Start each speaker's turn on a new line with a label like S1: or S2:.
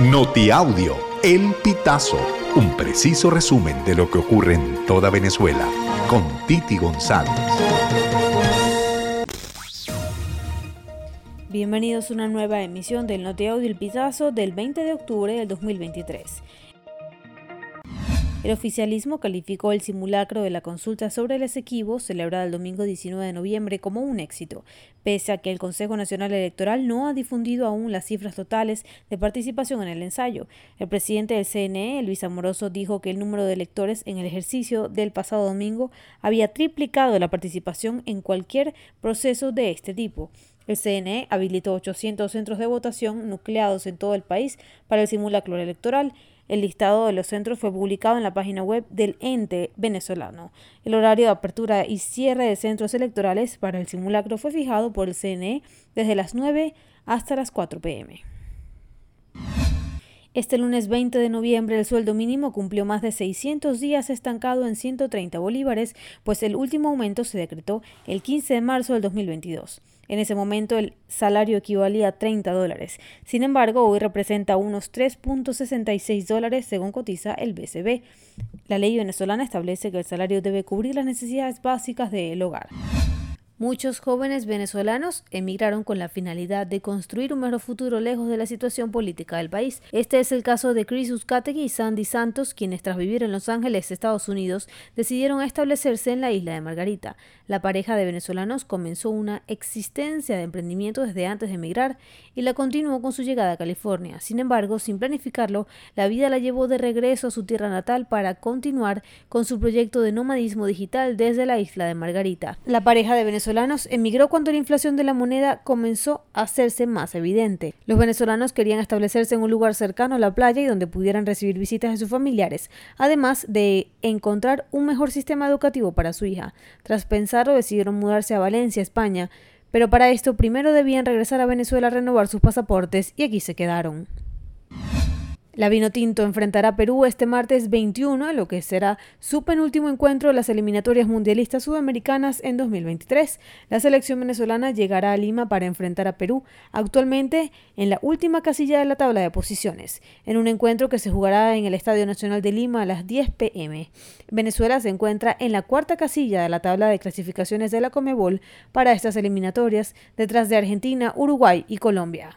S1: Notiaudio, El Pitazo, un preciso resumen de lo que ocurre en toda Venezuela, con Titi González.
S2: Bienvenidos a una nueva emisión del Notiaudio El Pitazo del 20 de octubre del 2023. El oficialismo calificó el simulacro de la consulta sobre el Esequibo, celebrada el domingo 19 de noviembre, como un éxito, pese a que el Consejo Nacional Electoral no ha difundido aún las cifras totales de participación en el ensayo. El presidente del CNE, Luis Amoroso, dijo que el número de electores en el ejercicio del pasado domingo había triplicado la participación en cualquier proceso de este tipo. El CNE habilitó 800 centros de votación nucleados en todo el país para el simulacro electoral el listado de los centros fue publicado en la página web del ente venezolano. El horario de apertura y cierre de centros electorales para el simulacro fue fijado por el CNE desde las 9 hasta las 4 pm. Este lunes 20 de noviembre el sueldo mínimo cumplió más de 600 días estancado en 130 bolívares, pues el último aumento se decretó el 15 de marzo del 2022. En ese momento el salario equivalía a 30 dólares. Sin embargo, hoy representa unos 3.66 dólares según cotiza el BCB. La ley venezolana establece que el salario debe cubrir las necesidades básicas del hogar. Muchos jóvenes venezolanos emigraron con la finalidad de construir un mejor futuro lejos de la situación política del país. Este es el caso de Chris Uzcategui y Sandy Santos, quienes tras vivir en Los Ángeles, Estados Unidos, decidieron establecerse en la isla de Margarita. La pareja de venezolanos comenzó una existencia de emprendimiento desde antes de emigrar y la continuó con su llegada a California. Sin embargo, sin planificarlo, la vida la llevó de regreso a su tierra natal para continuar con su proyecto de nomadismo digital desde la isla de Margarita. La pareja de venezolanos emigró cuando la inflación de la moneda comenzó a hacerse más evidente. Los venezolanos querían establecerse en un lugar cercano a la playa y donde pudieran recibir visitas de sus familiares, además de encontrar un mejor sistema educativo para su hija. Tras pensarlo, decidieron mudarse a Valencia, España, pero para esto primero debían regresar a Venezuela a renovar sus pasaportes y aquí se quedaron. La Vinotinto enfrentará a Perú este martes 21, lo que será su penúltimo encuentro de las eliminatorias mundialistas sudamericanas en 2023. La selección venezolana llegará a Lima para enfrentar a Perú, actualmente en la última casilla de la tabla de posiciones, en un encuentro que se jugará en el Estadio Nacional de Lima a las 10 pm. Venezuela se encuentra en la cuarta casilla de la tabla de clasificaciones de la Comebol para estas eliminatorias, detrás de Argentina, Uruguay y Colombia.